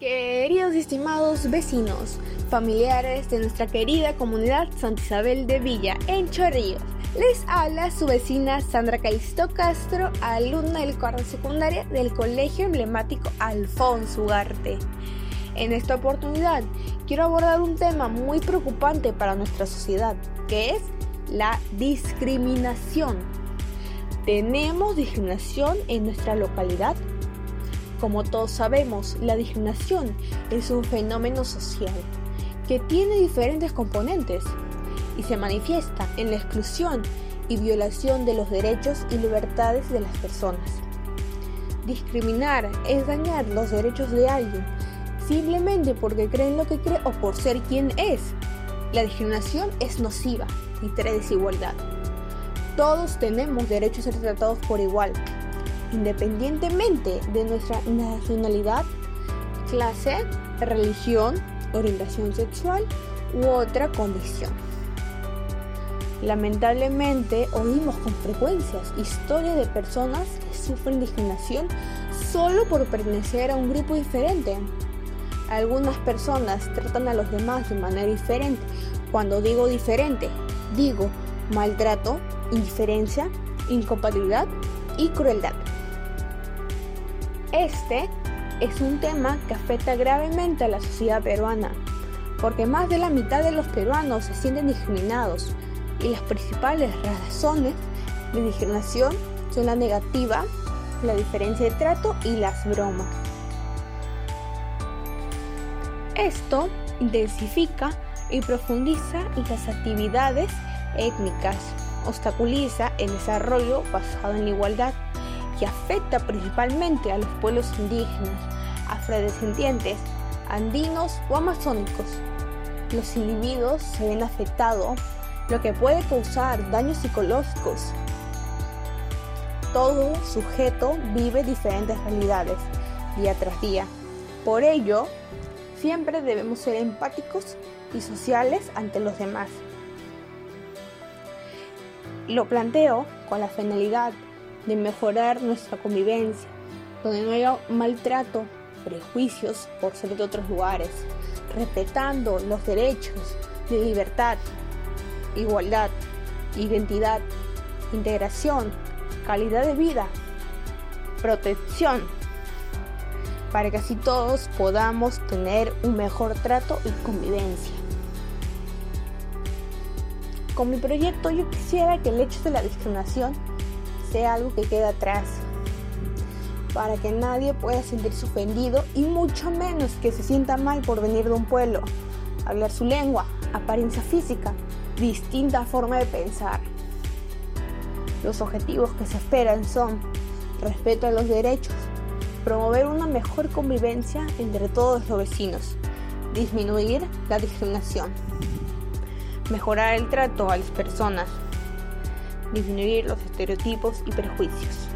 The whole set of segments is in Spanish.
Queridos y estimados vecinos, familiares de nuestra querida comunidad Santa Isabel de Villa, en Chorrillos, les habla su vecina Sandra Calisto Castro, alumna del cuarto secundaria del Colegio Emblemático Alfonso Ugarte. En esta oportunidad quiero abordar un tema muy preocupante para nuestra sociedad, que es la discriminación. ¿Tenemos discriminación en nuestra localidad? Como todos sabemos, la discriminación es un fenómeno social que tiene diferentes componentes y se manifiesta en la exclusión y violación de los derechos y libertades de las personas. Discriminar es dañar los derechos de alguien simplemente porque creen lo que cree o por ser quien es. La discriminación es nociva y trae desigualdad. Todos tenemos derechos a ser tratados por igual, independientemente de nuestra nacionalidad, clase, religión, orientación sexual u otra condición. Lamentablemente oímos con frecuencias historias de personas que sufren discriminación solo por pertenecer a un grupo diferente. Algunas personas tratan a los demás de manera diferente. Cuando digo diferente, digo maltrato, indiferencia, incompatibilidad y crueldad. Este es un tema que afecta gravemente a la sociedad peruana, porque más de la mitad de los peruanos se sienten discriminados y las principales razones de discriminación son la negativa, la diferencia de trato y las bromas. Esto intensifica y profundiza las actividades étnicas, obstaculiza el desarrollo basado en la igualdad que afecta principalmente a los pueblos indígenas, afrodescendientes, andinos o amazónicos. Los individuos se ven afectados, lo que puede causar daños psicológicos. Todo sujeto vive diferentes realidades día tras día. Por ello, siempre debemos ser empáticos y sociales ante los demás. Lo planteo con la finalidad de mejorar nuestra convivencia, donde no haya maltrato, prejuicios por ser de otros lugares, respetando los derechos de libertad, igualdad, identidad, integración, calidad de vida, protección, para que así todos podamos tener un mejor trato y convivencia. Con mi proyecto yo quisiera que el hecho de la discriminación sea algo que quede atrás, para que nadie pueda sentirse ofendido y mucho menos que se sienta mal por venir de un pueblo, hablar su lengua, apariencia física, distinta forma de pensar. Los objetivos que se esperan son respeto a los derechos, promover una mejor convivencia entre todos los vecinos, disminuir la discriminación, mejorar el trato a las personas, disminuir los estereotipos y prejuicios,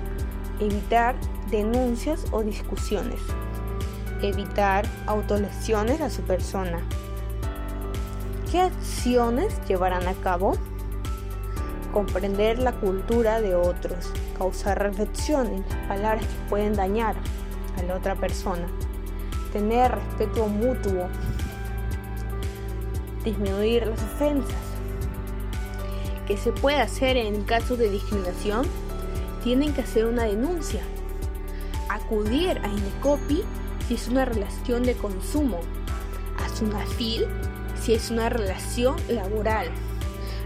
evitar denuncias o discusiones, evitar autolesiones a su persona. ¿Qué acciones llevarán a cabo? Comprender la cultura de otros, causar reflexión en las palabras que pueden dañar a la otra persona, tener respeto mutuo, disminuir las ofensas, que se puede hacer en casos de discriminación, tienen que hacer una denuncia, acudir a INECOPI si es una relación de consumo, a SUNAFIL si es una relación laboral,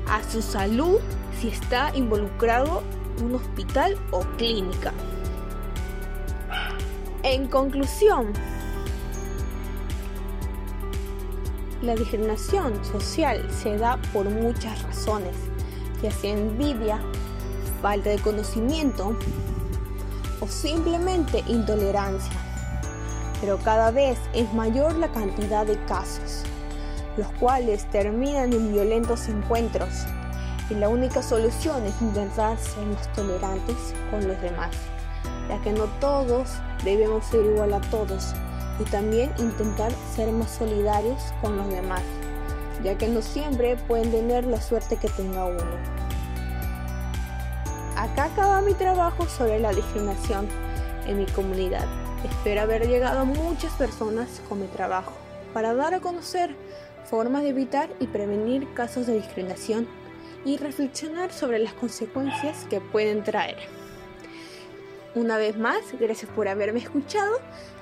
a su salud si está involucrado un hospital o clínica. En conclusión, la discriminación social se da por muchas razones ya sea envidia, falta de conocimiento o simplemente intolerancia. Pero cada vez es mayor la cantidad de casos, los cuales terminan en violentos encuentros y la única solución es intentar ser más tolerantes con los demás, ya que no todos debemos ser igual a todos y también intentar ser más solidarios con los demás ya que no siempre pueden tener la suerte que tenga uno. Acá acaba mi trabajo sobre la discriminación en mi comunidad. Espero haber llegado a muchas personas con mi trabajo para dar a conocer formas de evitar y prevenir casos de discriminación y reflexionar sobre las consecuencias que pueden traer. Una vez más, gracias por haberme escuchado.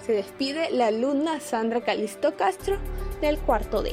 Se despide la alumna Sandra Calisto Castro del cuarto D.